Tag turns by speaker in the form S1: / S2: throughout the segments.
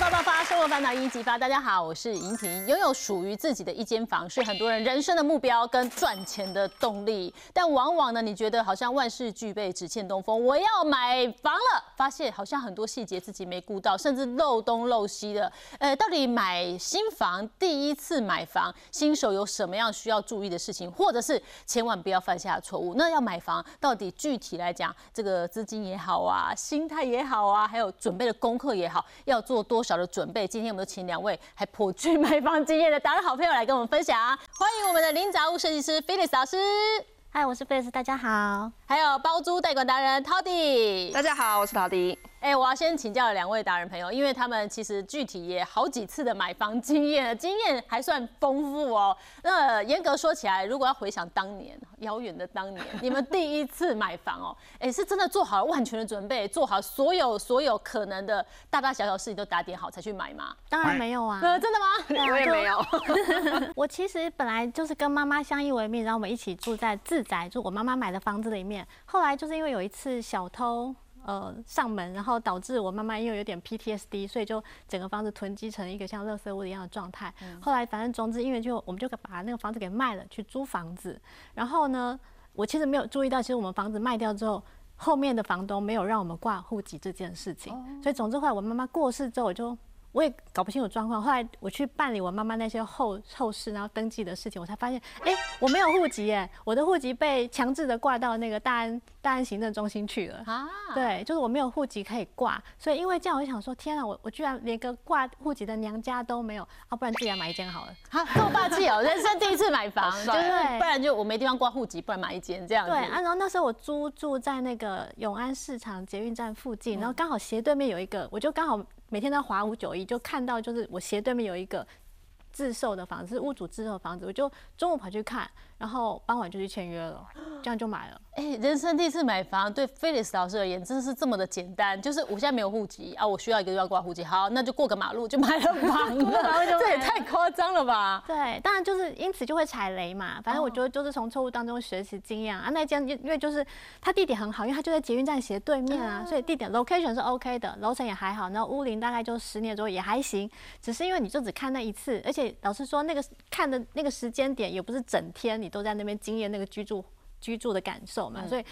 S1: 发发发，生活烦恼一激发。大家好，我是莹婷。拥有属于自己的一间房，是很多人人生的目标跟赚钱的动力。但往往呢，你觉得好像万事俱备，只欠东风。我要买房了，发现好像很多细节自己没顾到，甚至漏东漏西的。呃，到底买新房，第一次买房，新手有什么样需要注意的事情，或者是千万不要犯下的错误？那要买房，到底具体来讲，这个资金也好啊，心态也好啊，还有准备的功课也好，要做多少的准备？今天我们都请两位还颇具买房经验的达人好朋友来跟我们分享。欢迎我们的零杂物设计师 Felix 老师，
S2: 嗨，我是 Felix，大家好。
S1: 还有包租代管达人 Toddy。
S3: 大家好，我是陶迪。
S1: 哎，我要先请教两位达人朋友，因为他们其实具体也好几次的买房经验，经验还算丰富哦。那严格说起来，如果要回想当年遥远的当年，你们第一次买房哦，哎，是真的做好了万全的准备，做好所有所有可能的大大小小事情都打点好才去买吗？
S2: 当然没有啊。
S1: 呃，真的吗？
S3: 我也没有。
S2: 我其实本来就是跟妈妈相依为命，然后我们一起住在自宅，住我妈妈买的房子里面。后来就是因为有一次小偷。呃，上门，然后导致我妈妈因为有点 PTSD，所以就整个房子囤积成一个像垃圾屋一样的状态。后来反正总之，因为就我们就把那个房子给卖了，去租房子。然后呢，我其实没有注意到，其实我们房子卖掉之后，后面的房东没有让我们挂户籍这件事情。所以总之后来我妈妈过世之后，我就。我也搞不清楚状况，后来我去办理我妈妈那些后后事，然后登记的事情，我才发现，哎，我没有户籍耶，我的户籍被强制的挂到那个大安大安行政中心去了啊。对，就是我没有户籍可以挂，所以因为这样，我就想说，天啊，我我居然连个挂户籍的娘家都没有啊，不然自己来买一间好了。
S1: 好，这么霸气哦，人生第一次买房，就是不然就我没地方挂户籍，不然买一间这样。
S2: 对啊，然后那时候我租住在那个永安市场捷运站附近，然后刚好斜对面有一个，我就刚好。每天在华五九一，就看到就是我斜对面有一个自售的房子，是屋主自售的房子，我就中午跑去看。然后傍晚就去签约了，这样就买了。
S1: 哎，人生第一次买房，对 Felix 老师而言，真的是这么的简单。就是我现在没有户籍啊，我需要一个要挂户籍，好，那就过个马路就买了房了。这也 太夸张了吧？
S2: 对，当然就是因此就会踩雷嘛。反正我觉得就是从错误当中学习经验啊。那间因为就是它地点很好，因为它就在捷运站斜对面啊，所以地点 location 是 OK 的，楼层也还好。然后屋龄大概就十年左右也还行，只是因为你就只看那一次，而且老师说那个看的那个时间点也不是整天你。都在那边经验那个居住居住的感受嘛，所以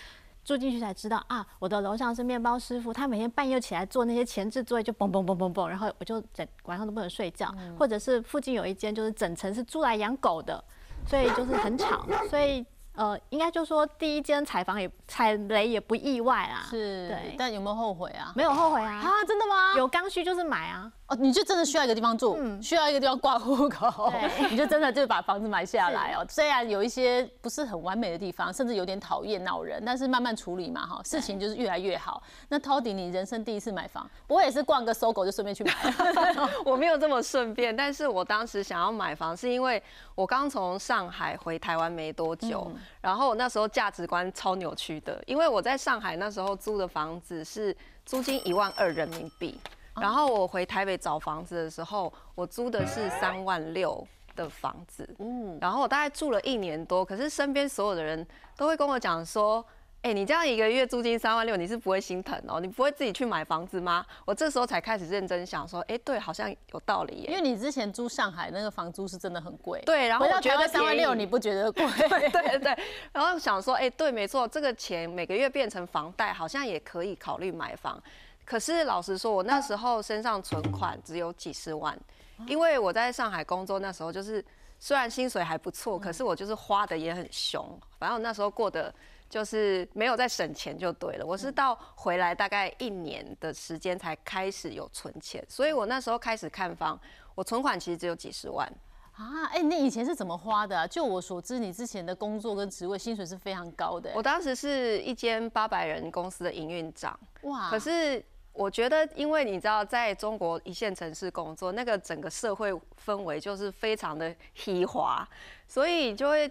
S2: 住进去才知道啊，我的楼上是面包师傅，他每天半夜起来做那些前置作业，就嘣嘣嘣嘣嘣，然后我就整晚上都不能睡觉，或者是附近有一间就是整层是租来养狗的，所以就是很吵，所以呃，应该就说第一间采房也踩雷也不意外啊，
S1: 是，对，但有没有后悔啊？
S2: 没有后悔啊，
S1: 啊，真的吗？
S2: 有刚需就是买啊。
S1: 哦，你就真的需要一个地方住，需要一个地方挂户口，你就真的就把房子买下来哦。虽然有一些不是很完美的地方，甚至有点讨厌闹人，但是慢慢处理嘛，哈，事情就是越来越好。那 Toddy，你人生第一次买房，我也是逛个搜狗就顺便去买，
S3: 我没有这么顺便，但是我当时想要买房，是因为我刚从上海回台湾没多久，然后我那时候价值观超扭曲的，因为我在上海那时候租的房子是租金一万二人民币。然后我回台北找房子的时候，我租的是三万六的房子，嗯，然后我大概住了一年多，可是身边所有的人都会跟我讲说，哎，你这样一个月租金三万六，你是不会心疼哦，你不会自己去买房子吗？我这时候才开始认真想说，哎，对，好像有道理耶，
S1: 因为你之前租上海那个房租是真的很贵，
S3: 对，然后我觉得
S1: 三万六你不觉得贵？
S3: 对对对，然后想说，哎，对，没错，这个钱每个月变成房贷，好像也可以考虑买房。可是老实说，我那时候身上存款只有几十万，因为我在上海工作那时候，就是虽然薪水还不错，可是我就是花的也很凶。反正我那时候过得就是没有在省钱就对了。我是到回来大概一年的时间才开始有存钱，所以我那时候开始看房，我存款其实只有几十万
S1: 啊。哎，你以前是怎么花的？就我所知，你之前的工作跟职位薪水是非常高的。
S3: 我当时是一间八百人公司的营运长，哇，可是。我觉得，因为你知道，在中国一线城市工作，那个整个社会氛围就是非常的 稀华，所以就会。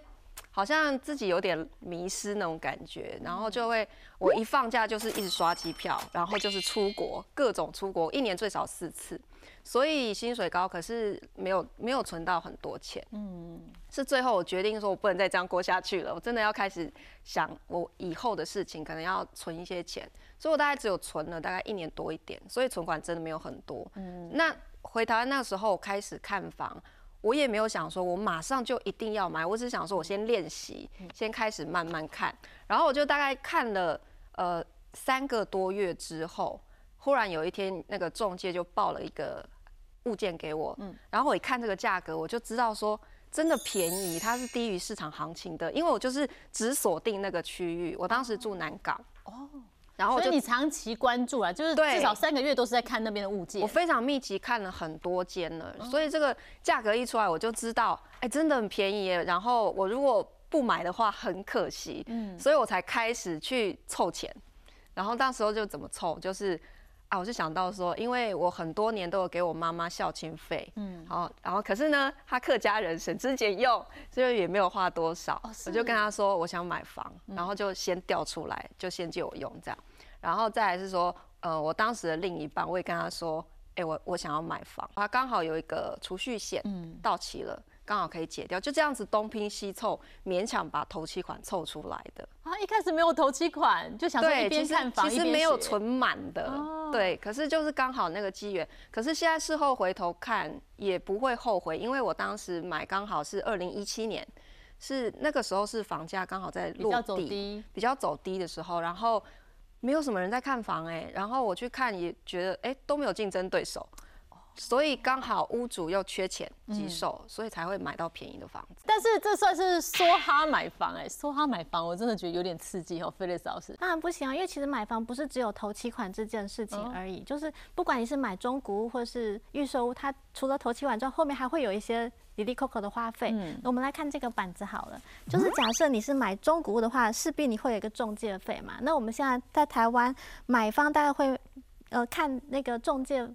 S3: 好像自己有点迷失那种感觉，然后就会我一放假就是一直刷机票，然后就是出国，各种出国，一年最少四次，所以薪水高，可是没有没有存到很多钱。嗯，是最后我决定说，我不能再这样过下去了，我真的要开始想我以后的事情，可能要存一些钱，所以我大概只有存了大概一年多一点，所以存款真的没有很多。嗯，那回台湾那时候开始看房。我也没有想说，我马上就一定要买。我只是想说，我先练习，先开始慢慢看。然后我就大概看了呃三个多月之后，忽然有一天，那个中介就报了一个物件给我。嗯。然后我一看这个价格，我就知道说真的便宜，它是低于市场行情的。因为我就是只锁定那个区域，我当时住南港。哦。
S1: 然后，所以你长期关注啊，就是至少三个月都是在看那边的物件。
S3: 我非常密集看了很多间了，所以这个价格一出来，我就知道，哎，真的很便宜。然后我如果不买的话，很可惜。嗯，所以我才开始去凑钱。然后那时候就怎么凑，就是啊，我就想到说，因为我很多年都有给我妈妈孝亲费，嗯，好，然后可是呢，她客家人省吃俭用，所以也没有花多少。我就跟她说，我想买房，然后就先调出来，就先借我用这样。然后再来是说，呃，我当时的另一半，我也跟他说，哎，我我想要买房，他刚好有一个储蓄险，嗯，到期了，刚好可以解掉，就这样子东拼西凑，勉强把头期款凑出来的。
S1: 啊，一开始没有头期款，就想说一边看房
S3: 其实没有存满的，对，可是就是刚好那个机缘，可是现在事后回头看也不会后悔，因为我当时买刚好是二零一七年，是那个时候是房价刚好在落地，比较走低的时候，然后。没有什么人在看房哎，然后我去看也觉得哎都没有竞争对手，所以刚好屋主又缺钱急售，所以才会买到便宜的房子。
S1: 但是这算是梭哈买房哎，梭哈买房我真的觉得有点刺激哦，菲利斯老师。
S2: 当然不行啊，因为其实买房不是只有头期款这件事情而已，就是不管你是买中古屋或是预售屋，它除了头期款之外，后面还会有一些。滴滴 Coco 的花费，我们来看这个板子好了。就是假设你是买中古屋的话，势必你会有一个中介费嘛。那我们现在在台湾买方大概会，呃，看那个中介。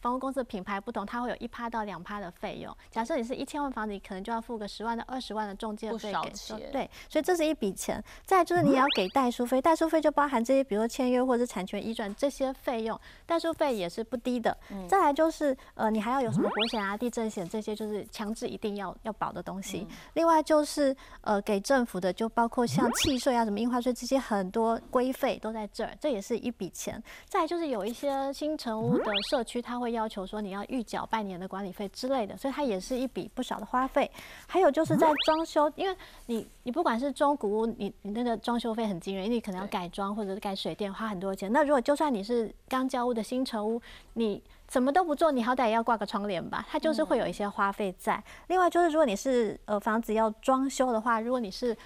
S2: 房屋公司的品牌不同，它会有一趴到两趴的费用。假设你是一千万房子，你可能就要付个十万到二十万的中介费
S1: 给。
S2: 对，所以这是一笔钱。再就是你也要给代书费，代书费就包含这些，比如说签约或者产权移转这些费用，代书费也是不低的。再来就是呃，你还要有什么保险啊、地震险这些，就是强制一定要要保的东西。另外就是呃，给政府的就包括像契税啊、什么印花税这些很多规费都在这儿，这也是一笔钱。再就是有一些新城屋的社区，它会要求说你要预缴半年的管理费之类的，所以它也是一笔不少的花费。还有就是在装修，因为你你不管是中古屋，你你那个装修费很惊人，因为你可能要改装或者是改水电，花很多钱。那如果就算你是刚交屋的新城屋，你什么都不做，你好歹也要挂个窗帘吧，它就是会有一些花费在。另外就是如果你是呃房子要装修的话，如果你是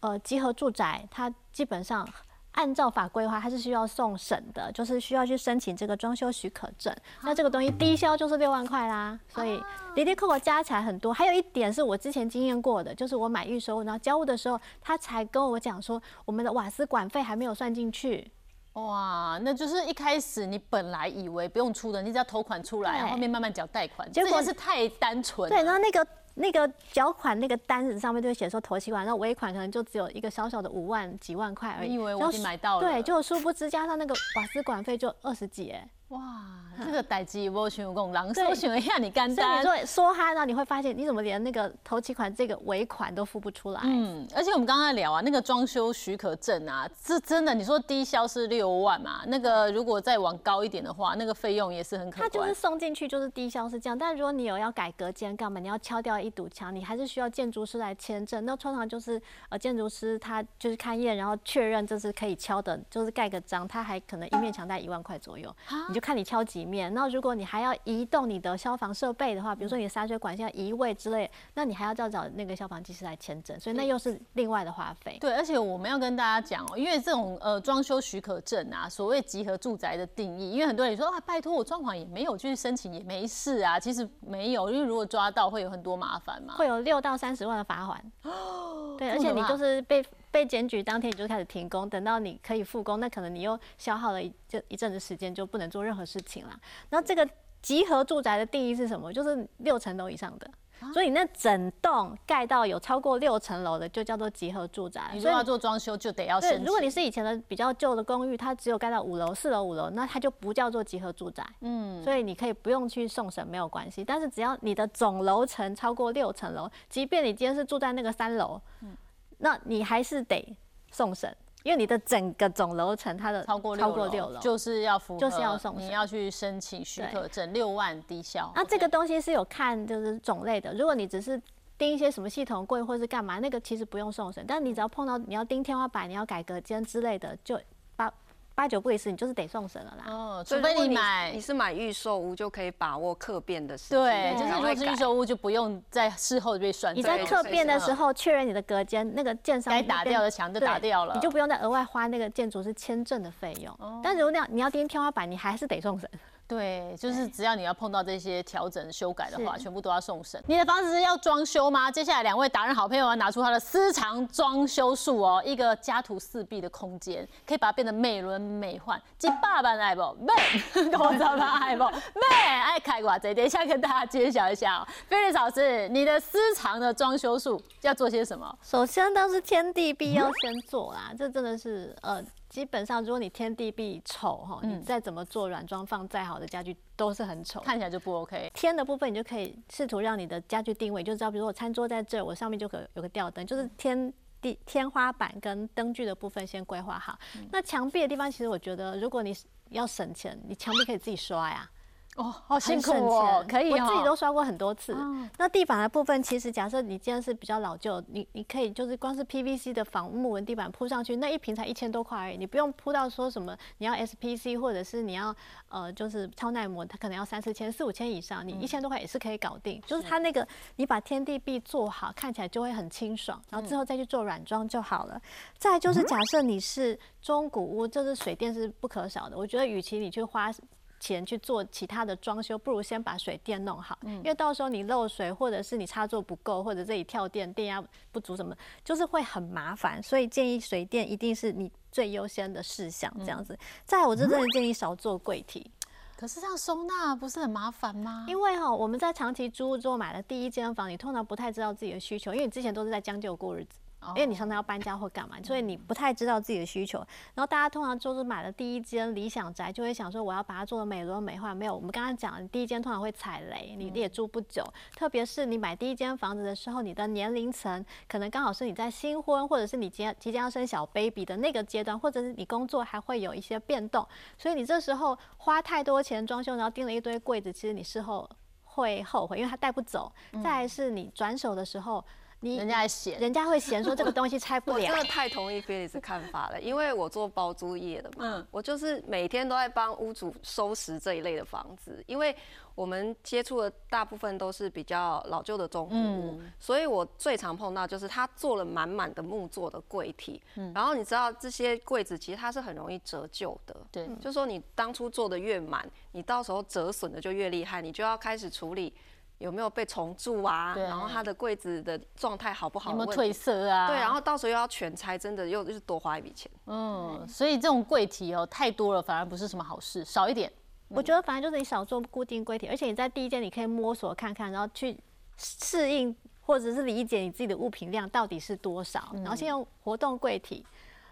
S2: 呃集合住宅，它基本上。按照法规的话，它是需要送审的，就是需要去申请这个装修许可证。那这个东西低消就是六万块啦，所以滴滴扣扣加起来很多。还有一点是我之前经验过的，就是我买预售然后交屋的时候，他才跟我讲说，我们的瓦斯管费还没有算进去。
S1: 哇，那就是一开始你本来以为不用出的，你只要投款出来，后面慢慢缴贷款，结果是太单纯。
S2: 对，然后那个。那个缴款那个单子上面就会写说头期款，然后尾款可能就只有一个小小的五万几万块而已。
S1: 你以为我已经买到了？
S2: 对，就殊不知加上那个瓦斯管费就二十几哎。
S1: 哇，这个代机我选我狼搜寻一下你干单。
S2: 所以你说说哈，然后你会发现你怎么连那个头期款这个尾款都付不出来。嗯，
S1: 而且我们刚刚聊啊，那个装修许可证啊，这真的你说低消是六万嘛？那个如果再往高一点的话，那个费用也是很可观。它
S2: 就是送进去就是低消是这样，但如果你有要改隔间干嘛，你要敲掉一堵墙，你还是需要建筑师来签证。那通常就是呃建筑师他就是看验，然后确认这是可以敲的，就是盖个章，他还可能一面墙带一万块左右，你就看你敲几面。那如果你还要移动你的消防设备的话，比如说你的洒水管线要移位之类，那你还要再找那个消防技师来签证，所以那又是另外的花费。
S1: 对，而且我们要跟大家讲哦，因为这种呃装修许可证啊，所谓集合住宅的定义，因为很多人说啊，拜托我装潢也没有去申请也没事啊，其实没有，因为如果抓到会有很多麻烦嘛，
S2: 会有六到三十万的罚款。哦 对，而且你就是被被检举当天你就开始停工，等到你可以复工，那可能你又消耗了一就一阵子时间，就不能做任何事情了。然后这个集合住宅的定义是什么？就是六层楼以上的。所以你那整栋盖到有超过六层楼的，就叫做集合住宅。
S1: 你说要做装修，就得要申请。
S2: 如果你是以前的比较旧的公寓，它只有盖到五楼、四楼、五楼，那它就不叫做集合住宅。嗯，所以你可以不用去送审，没有关系。但是只要你的总楼层超过六层楼，即便你今天是住在那个三楼，嗯，那你还是得送审。因为你的整个总楼层，它的
S1: 超过超过六楼，就是要符合，
S2: 就是要送，
S1: 你要去申请许可证，六万低消。
S2: 那这个东西是有看就是种类的，如果你只是钉一些什么系统柜或是干嘛，那个其实不用送审，但你只要碰到你要钉天花板、你要改隔间之类的，就把。八九不离十，你就是得送审了啦。哦，
S1: 除非你买，
S3: 你是买预售屋就可以把握客变的时间。
S1: 对，就是如果是预售屋就不用在事后被算。
S2: 你在客变的时候确认你的隔间，那个建商
S1: 该打掉的墙就打掉了，
S2: 你就不用再额外花那个建筑师签证的费用。但如果那你要钉天花板，你还是得送审。
S1: 对，就是只要你要碰到这些调整、修改的话，全部都要送审。你的房子是要装修吗？接下来两位达人好朋友要拿出他的私藏装修术哦，一个家徒四壁的空间，可以把它变得美轮美奂。几爸爸爱不？美，我怎么爱不？妹，爱开挂贼等一下跟大家揭晓一下哦。菲利老师，你的私藏的装修术要做些什么？
S2: 首先，当是天地必要先做啦，这真的是呃。基本上，如果你天地壁丑哈，你再怎么做软装放再好的家具都是很丑，
S1: 看起来就不 OK。
S2: 天的部分，你就可以试图让你的家具定位，就知道，比如说我餐桌在这儿，我上面就可有个吊灯，就是天地天花板跟灯具的部分先规划好。那墙壁的地方，其实我觉得，如果你要省钱，你墙壁可以自己刷呀。
S1: 哦，好辛苦哦，可以，
S2: 我自己都刷过很多次。那地板的部分，其实假设你既然是比较老旧，你你可以就是光是 PVC 的仿木纹地板铺上去，那一平才一千多块而已，你不用铺到说什么你要 SPC 或者是你要呃就是超耐磨，它可能要三四千、四五千以上，你一千多块也是可以搞定。就是它那个你把天地壁做好，看起来就会很清爽，然后之后再去做软装就好了。再就是假设你是中古屋，就是水电是不可少的，我觉得与其你去花。钱去做其他的装修，不如先把水电弄好，因为到时候你漏水，或者是你插座不够，或者这里跳电，电压不足什么，就是会很麻烦。所以建议水电一定是你最优先的事项，这样子。再，我真的建议少做柜体。
S1: 可是这样收纳不是很麻烦吗？
S2: 因为哈，我们在长期租之后买了第一间房，你通常不太知道自己的需求，因为你之前都是在将就过日子。因为你常常要搬家或干嘛，所以你不太知道自己的需求。然后大家通常就是买了第一间理想宅，就会想说我要把它做的美轮美奂。没有，我们刚刚讲，第一间通常会踩雷，你也住不久。特别是你买第一间房子的时候，你的年龄层可能刚好是你在新婚，或者是你即即将要生小 baby 的那个阶段，或者是你工作还会有一些变动。所以你这时候花太多钱装修，然后订了一堆柜子，其实你事后会后悔，因为它带不走。再是你转手的时候。
S1: 你人家嫌，
S2: 人家会嫌说这个东西拆不了。我
S3: 真的太同意 Felix 看法了，因为我做包租业的嘛，我就是每天都在帮屋主收拾这一类的房子，因为我们接触的大部分都是比较老旧的中古屋，所以我最常碰到就是他做了满满的木做的柜体，然后你知道这些柜子其实它是很容易折旧的，
S1: 对，
S3: 就说你当初做的越满，你到时候折损的就越厉害，你就要开始处理。有没有被重蛀啊？然后它的柜子的状态好不好？
S1: 有没有褪色啊？
S3: 对，然后到时候又要全拆，真的又又是多花一笔钱。
S1: 嗯，所以这种柜体哦太多了，反而不是什么好事，少一点。
S2: 我觉得反正就是你少做固定柜体，而且你在第一间你可以摸索看看，然后去适应或者是理解你自己的物品量到底是多少，然后先用活动柜体。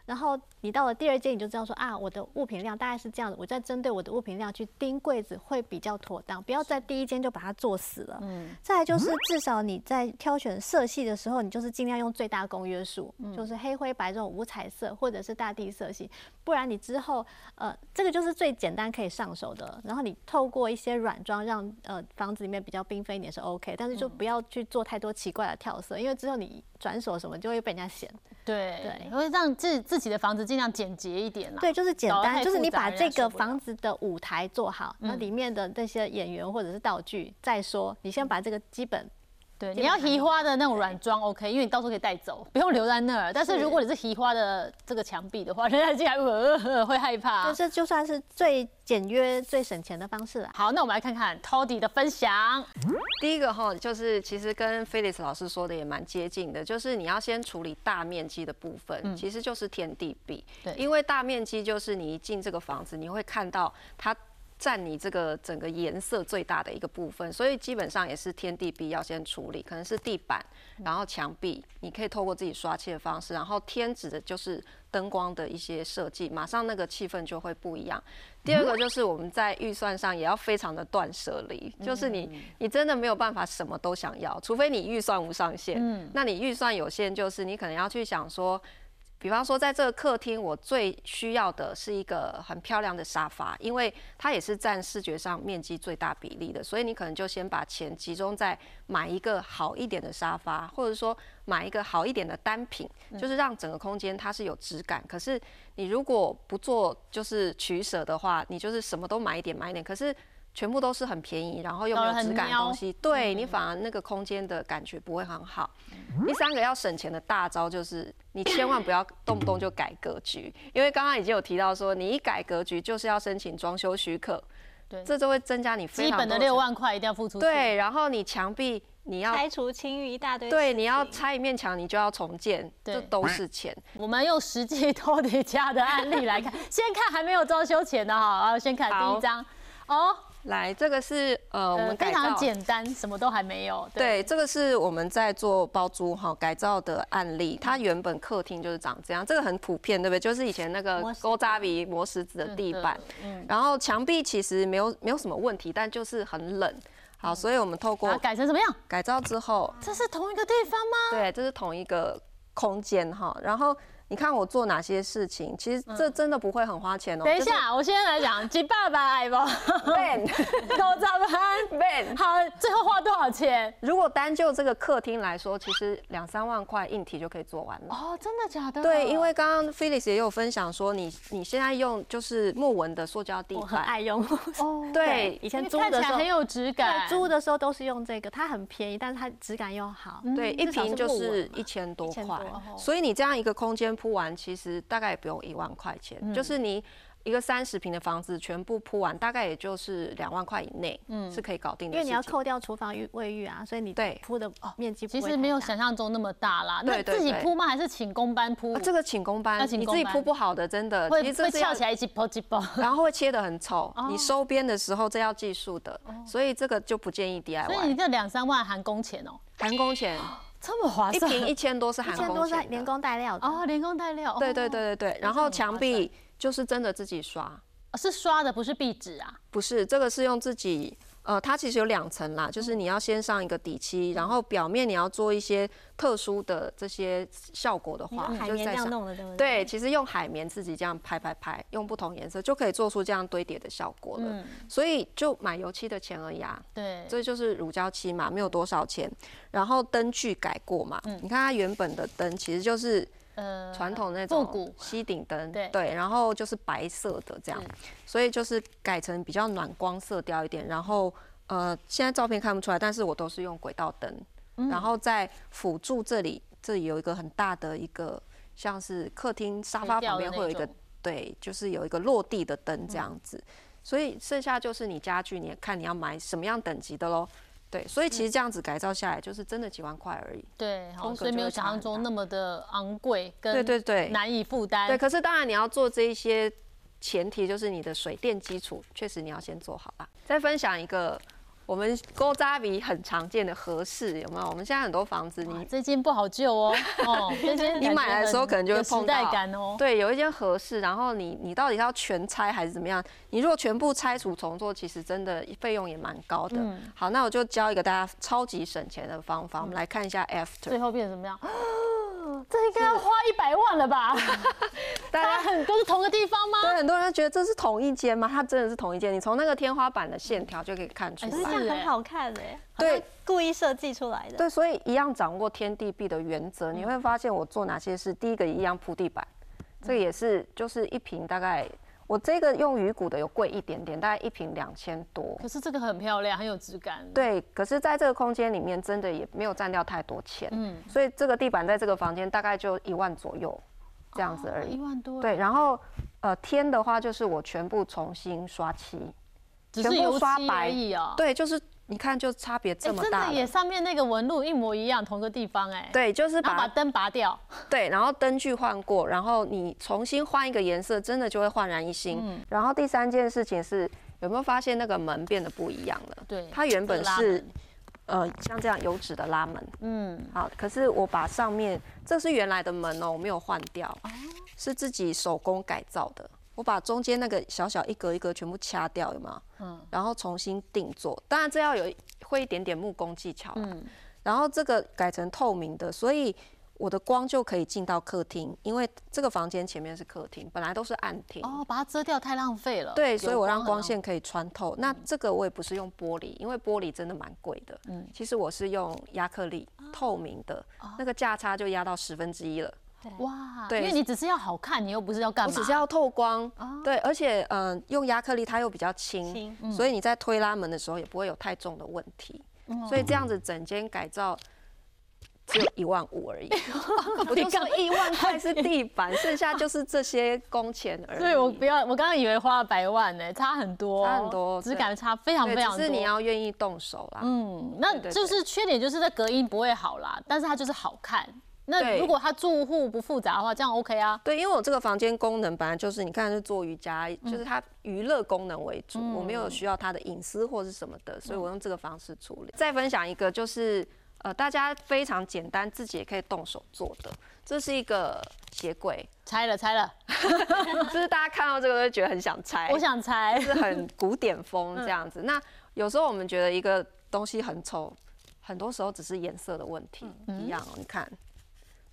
S2: 然后你到了第二间，你就知道说啊，我的物品量大概是这样子，我在针对我的物品量去盯柜子会比较妥当，不要在第一间就把它做死了。嗯。再来就是至少你在挑选色系的时候，你就是尽量用最大公约数，就是黑灰白这种五彩色或者是大地色系，不然你之后呃这个就是最简单可以上手的。然后你透过一些软装让呃房子里面比较缤纷一点是 OK，但是就不要去做太多奇怪的跳色，因为之后你转手什么就会被人家嫌。
S1: 对对，会让自自己的房子尽量简洁一点啦。
S2: 对，就是简单，就是你把这个房子的舞台做好，那里面的那些演员或者是道具再说，你先把这个基本。
S1: 对，你要移花的那种软装 OK，因为你到时候可以带走，不用留在那儿。但是如果你是移花的这个墙壁的话，人家进来会害怕。
S2: 这就算是最简约、最省钱的方式了。
S1: 好，那我们来看看 Toddy 的分享。
S3: 第一个哈，就是其实跟 Felix 老师说的也蛮接近的，就是你要先处理大面积的部分，其实就是天地壁。对，因为大面积就是你一进这个房子，你会看到它。占你这个整个颜色最大的一个部分，所以基本上也是天地壁要先处理，可能是地板，然后墙壁，你可以透过自己刷漆的方式，然后天指的就是灯光的一些设计，马上那个气氛就会不一样。第二个就是我们在预算上也要非常的断舍离，就是你你真的没有办法什么都想要，除非你预算无上限。嗯，那你预算有限，就是你可能要去想说。比方说，在这个客厅，我最需要的是一个很漂亮的沙发，因为它也是占视觉上面积最大比例的，所以你可能就先把钱集中在买一个好一点的沙发，或者说买一个好一点的单品，就是让整个空间它是有质感。可是你如果不做就是取舍的话，你就是什么都买一点买一点，可是。全部都是很便宜，然后又没有质感的东西，对你反而那个空间的感觉不会很好。第三个要省钱的大招就是，你千万不要动不动就改格局，因为刚刚已经有提到说，你一改格局就是要申请装修许可，对，这就会增加你
S1: 基本的六万块一定要付出。
S3: 对，然后你墙壁你要
S2: 拆除清淤一大堆，
S3: 对，你要拆一面墙，你就要重建，这都是钱。
S1: 我们用实际托底家的案例来看，先看还没有装修前的哈，先看第一张哦。
S3: 来，这个是呃，我们
S1: 非常简单，什么都还没有。
S3: 对，这个是我们在做包租哈改造的案例。它原本客厅就是长这样，这个很普遍，对不对？就是以前那个勾扎比磨石子的地板，然后墙壁其实没有没有什么问题，但就是很冷。好，所以我们透过
S1: 改成什么样？
S3: 改造之后，
S1: 这是同一个地方吗？
S3: 对，这是同一个空间哈，然后。你看我做哪些事情，其实这真的不会很花钱哦。
S1: 等一下，我先来讲，几爸爸爱不
S3: ？Ben，
S1: 都咋办
S3: ？Ben，
S1: 好，最后花多少钱？
S3: 如果单就这个客厅来说，其实两三万块硬体就可以做完了。哦，
S1: 真的假的？
S3: 对，因为刚刚 Felix 也有分享说，你你现在用就是木纹的塑胶地板，我
S2: 很爱用。
S3: 哦，对，
S2: 以前租的时候
S1: 很有质感，
S2: 租的时候都是用这个，它很便宜，但是它质感又好。
S3: 对，一瓶就是一千多块，所以你这样一个空间铺完，其实。大概也不用一万块钱，就是你一个三十平的房子全部铺完，大概也就是两万块以内，嗯，是可以搞定的。
S2: 因为你要扣掉厨房浴、卫浴啊，所以你对铺的面积
S1: 其实没有想象中那么大啦。那自己铺吗？还是请工班铺？
S3: 这个请工班，你自己铺不好的，真的
S1: 会会翘起来一起包几包，
S3: 然后会切的很丑。你收边的时候这要技术的，所以这个就不建议 DIY。
S1: 所以你这两三万含工钱哦，
S3: 含工钱。
S1: 这么划算，
S3: 一瓶一千多是含工钱，
S2: 连工带料的
S1: 哦，连工带料。
S3: 对对对对对，然后墙壁就是真的自己刷，
S1: 是刷的，不是壁纸啊？
S3: 不是，这个是用自己。呃，它其实有两层啦，就是你要先上一个底漆，然后表面你要做一些特殊的这些效果的话，
S2: 海绵这样弄的
S3: 对对，其实用海绵自己这样拍拍拍，用不同颜色就可以做出这样堆叠的效果了。所以就买油漆的钱而已啊。
S1: 对，
S3: 这就是乳胶漆嘛，没有多少钱。然后灯具改过嘛，你看它原本的灯其实就是。呃，传统那种复古吸顶灯，对。对，然后就是白色的这样，所以就是改成比较暖光色调一点。然后呃，现在照片看不出来，但是我都是用轨道灯，然后在辅助这里，这里有一个很大的一个，像是客厅沙发旁边会有一个，对，就是有一个落地的灯这样子。所以剩下就是你家具，你看你要买什么样等级的喽。对，所以其实这样子改造下来，就是真的几万块而已。
S1: 对，所以没有想象中那么的昂贵，跟
S3: 对对对
S1: 难以负担。
S3: 对，可是当然你要做这一些，前提就是你的水电基础确实你要先做好吧。再分享一个。我们勾扎比很常见的合适有没有？我们现在很多房子，你
S1: 最近不好救哦。哦，这间
S3: 你买来的时候可能就会碰到。
S1: 感哦。
S3: 对，有一间合适，然后你你到底要全拆还是怎么样？你如果全部拆除重做，其实真的费用也蛮高的。嗯。好，那我就教一个大家超级省钱的方法，我们来看一下 after。
S1: 最后变成什么样？这应该要花一百万了吧？大家很都是同个地方吗？
S3: 对，很多人觉得这是同一间吗？它真的是同一间。你从那个天花板的线条就可以看出来，
S2: 是很好看哎。
S3: 对，
S2: 故意设计出来的。
S3: 对，所以一样掌握天地壁的原则，你会发现我做哪些事。第一个一样铺地板，这个也是就是一平大概。我这个用鱼骨的有贵一点点，大概一瓶两千多。
S1: 可是这个很漂亮，很有质感。
S3: 对，可是在这个空间里面，真的也没有占掉太多钱。嗯，所以这个地板在这个房间大概就一万左右，这样子而已。
S1: 一万多。
S3: 对，然后呃天的话，就是我全部重新刷漆，
S1: 全部刷白。
S3: 对，就是。你看，就差别这么大，
S1: 真的也！上面那个纹路一模一样，同个地方哎。
S3: 对，就是
S1: 把灯拔掉。
S3: 对，然后灯具换过，然后你重新换一个颜色，真的就会焕然一新。嗯。然后第三件事情是，有没有发现那个门变得不一样了？
S1: 对，
S3: 它原本是呃像这样油纸的拉门，
S1: 嗯，
S3: 好，可是我把上面这是原来的门哦，我没有换掉，
S1: 哦
S3: 是自己手工改造的。我把中间那个小小一格一格全部掐掉，有吗？
S1: 嗯
S3: 然后重新定做，当然这要有会一点点木工技巧啦。
S1: 嗯
S3: 然后这个改成透明的，所以我的光就可以进到客厅，因为这个房间前面是客厅，本来都是暗厅。
S1: 哦，把它遮掉太浪费了。
S3: 对，所以我让光线可以穿透。那这个我也不是用玻璃，因为玻璃真的蛮贵的。
S1: 嗯
S3: 嗯，其实我是用亚克力，透明的，那个价差就压到十分之一了。
S1: 哇，
S3: 对
S1: 因为你只是要好看，你又不是要干嘛？
S3: 我只是要透光，对，而且嗯、呃用亚克力它又比较轻，
S2: 轻
S3: 所以你在推拉门的时候也不会有太重的问题。所以这样子整间改造只有一万五而已，我就说一万块是地板，剩下就是这些工钱而已。
S1: 所以我不要，我刚刚以为花了百万呢，差很多，
S3: 差很多
S1: 质感差非常非常多。
S3: 是你要愿意动手啦。
S1: 嗯，那
S3: 对对
S1: 就是缺点就是在隔音不会好啦，但是它就是好看。那如果它住户不复杂的话，这样 OK 啊。
S3: 对，因为我这个房间功能本来就是，你看是做瑜伽，
S1: 嗯
S3: 就是它娱乐功能为主，我没有需要它的隐私或是什么的，所以我用这个方式处理。再分享一个就是，呃，大家非常简单，自己也可以动手做的，这是一个鞋柜，
S1: 拆了拆了，
S3: 就是大家看到这个都会觉得很想拆，
S1: 我想拆。
S3: 是很古典风这样子。那有时候我们觉得一个东西很丑，很多时候只是颜色的问题，一样哦。你看，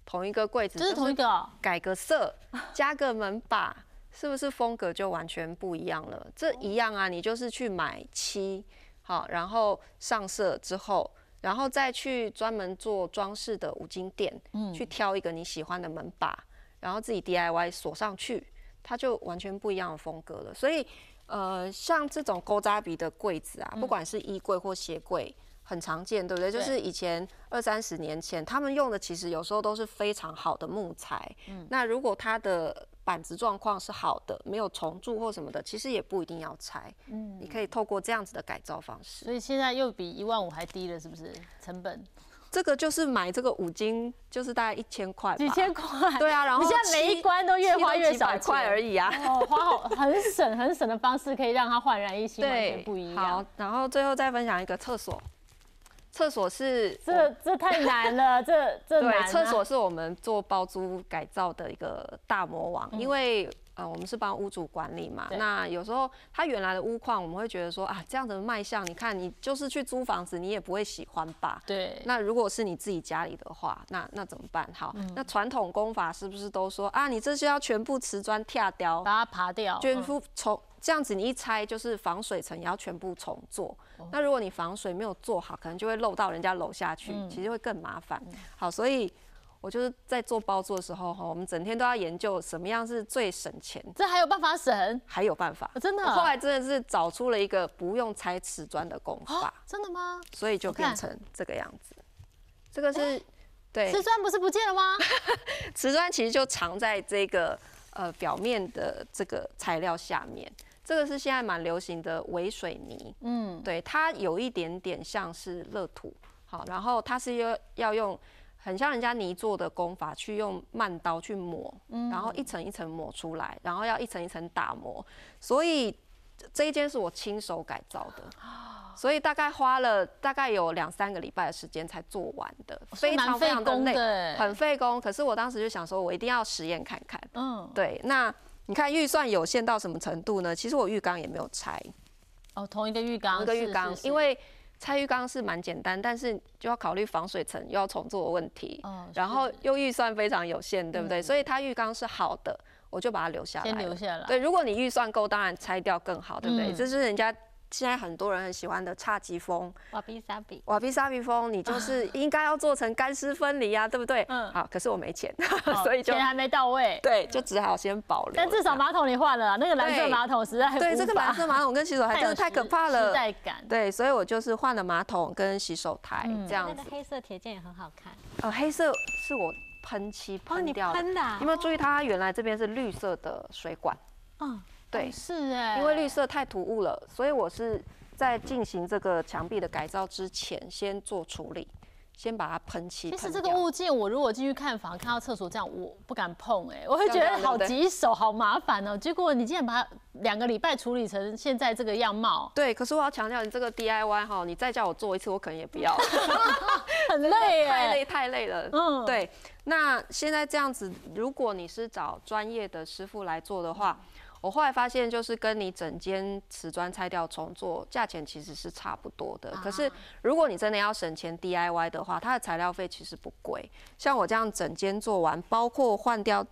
S3: 同一个柜子，
S1: 这是同一个哦、
S3: 改个色，加个门把，是不是风格就完全不一样了？这一样啊，你就是去买漆，好，然后上色之后，然后再去专门做装饰的五金店，去挑一个你喜欢的门把，然后自己 DIY 锁上去，它就完全不一样的风格了。所以，呃，像这种勾扎比的柜子啊，不管是衣柜或鞋柜。很常见，对不对？就是以前二三十年前，他们用的其实有时候都是非常好的木材。嗯那如果它的板子状况是好的，没有重蛀或什么的，其实也不一定要拆。嗯，你可以透过这样子的改造方式。
S1: 所以现在又比一万五还低了，是不是？成本
S3: 这个就是买这个五金，就是大概一千块吧，
S1: 几千块。
S3: 对啊，然后
S1: 你现在每一
S3: 漆
S1: 关都越花越少
S3: 块而
S1: 已。
S3: 已啊。
S1: 哦，花好很省很省的方式，可以让它焕然一新，完全
S3: 对，
S1: 不一样好。，
S3: 然后最后再分享一个厕所。厕所是
S1: 这这太难了，这 这难
S3: 对，
S1: 啊。
S3: 厕所是我们做包租改造的一个大魔王，
S1: 嗯。
S3: 因为呃，我们是帮屋主管理嘛，那有时候他原来的屋况，我们会觉得说啊，这样的卖相，你看你就是去租房子，你也不会喜欢吧？
S1: 对，
S3: 那如果是你自己家里的话，那那怎么办？好，
S1: 嗯。
S3: 那传统工法是不是都说啊，你这是要全部瓷砖跳掉，
S1: 把它爬掉，
S3: 全
S1: 嗯
S3: 部重这样子，你一拆就是防水层也要全部重做。
S1: 哦
S3: 那如果你防水没有做好，可能就会漏到人家楼下去，
S1: 嗯
S3: 其实会更麻烦。好，所以我就是在做包做的时候哈，我们整天都要研究什么样是最省钱，
S1: 这还有办法省，
S3: 还有办法。
S1: 哦真的
S3: 我后来真的是找出了一个不用拆瓷砖的功法，
S1: 真的吗？
S3: 所以就变成这个样子。这个是对
S1: 瓷砖不是不见了吗？
S3: 瓷砖其实就藏在这个呃表面的这个材料下面。这个是现在蛮流行的微水泥，
S1: 嗯，
S3: 对，它有一点点像是乐土，好，然后它是要要用很像人家泥做的工法去用慢刀去磨，然后一层一层磨出来，然后要一层一层打磨，所以这一间是我亲手改造的。所以大概花了大概有两三个礼拜的时间才做完的，非常非常的累，很费工。可是我当时就想说，我一定要实验看看。
S1: 嗯，
S3: 对，那你看预算有限到什么程度呢？其实我浴缸也没有拆，
S1: 哦，同一个浴缸，
S3: 同一个浴
S1: 是是，是
S3: 缸因为拆浴缸是蛮简单，但是就要考虑防水层又要重做的问题，
S1: 哦
S3: 然后又预算非常有限，对不对？
S1: 嗯
S3: 所以它浴缸是好的，我就把它留下来。
S1: 先留下来，
S3: 对，如果你预算够，当然拆掉更好，对不对？
S1: 嗯
S3: 这是人家现在很多人很喜欢的侘寂风。
S2: 瓦比萨比，
S3: 瓦比萨比风，你就是应该要做成干湿分离啊，对不对？
S1: 嗯
S3: 好，可是我没钱，
S1: 哦
S3: 所以就
S1: 钱还没到位。
S3: 对，就只好先保留。
S1: 但至少马桶你换了，那个蓝色
S3: 对
S1: 马桶实在
S3: 对这个蓝色马桶跟洗手台 真的太可怕了
S1: 时。代感。
S3: 对，所以我就是换了马桶跟洗手台
S1: 嗯
S3: 这样子
S2: 那个。黑色铁件也很好看。
S3: 呃，黑色是我喷漆
S2: 哦，你
S3: 喷掉的。
S2: 喷的啊
S3: 有？没有注意它原来这边是绿色的水管？
S2: 嗯，
S3: 对
S1: 哦，是哎，
S3: 因为绿色太突兀了，所以我是在进行这个墙壁的改造之前先做处理，先把它喷漆
S1: 其。实这个物件，我如果进去看房，看到厕所这样，我不敢碰，哎，我会觉得好棘手，好麻烦哦。结果你竟然把它两个礼拜处理成现在这个样貌，
S3: 对，可是我要强调，你这个 DIY 哈，你再叫我做一次，我可能也不要，
S1: 很累哎。
S3: 太累太累了。
S1: 嗯，
S3: 对，那现在这样子，如果你是找专业的师傅来做的话，我后来发现，就是跟你整间瓷砖拆掉重做，价钱其实是差不多的。可是如果你真的要省钱 DIY 的话，它的材料费其实不贵。像我这样整间做完，包括换掉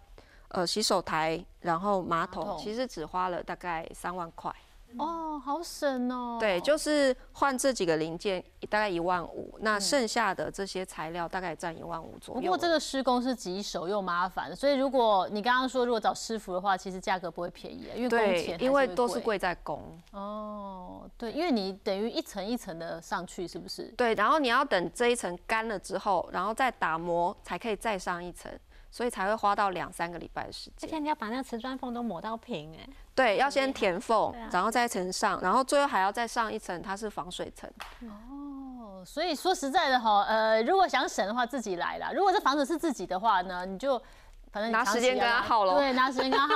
S3: 呃洗手台，然后马桶，
S1: 桶
S3: 其实只花了大概三万块。
S1: 哦，好省哦。
S3: 对，就是换这几个零件，大概一万五，那剩下的这些材料大概占一万五左右。
S1: 不过这个施工是棘手又麻烦，所以如果你刚刚说如果找师傅的话，其实价格不会便宜，因为工
S3: 对
S1: 钱，
S3: 因为都是贵在工。
S1: 哦。对，因为你等于一层一层的上去，是不是？
S3: 对，然后你要等这一层干了之后，然后再打磨，才可以再上一层，所以才会花到两三个礼拜的时间。
S2: 而且你要把那个瓷砖缝都抹到平哎，
S3: 对，要先填缝
S2: 啊，
S3: 然后再层上，然后最后还要再上一层，它是防水层。
S1: 哦，所以说实在的哈，呃，如果想省的话，自己来啦。如果这房子是自己的话呢，你就反正
S3: 拿时间跟他耗咯
S1: 对，拿时间跟他耗。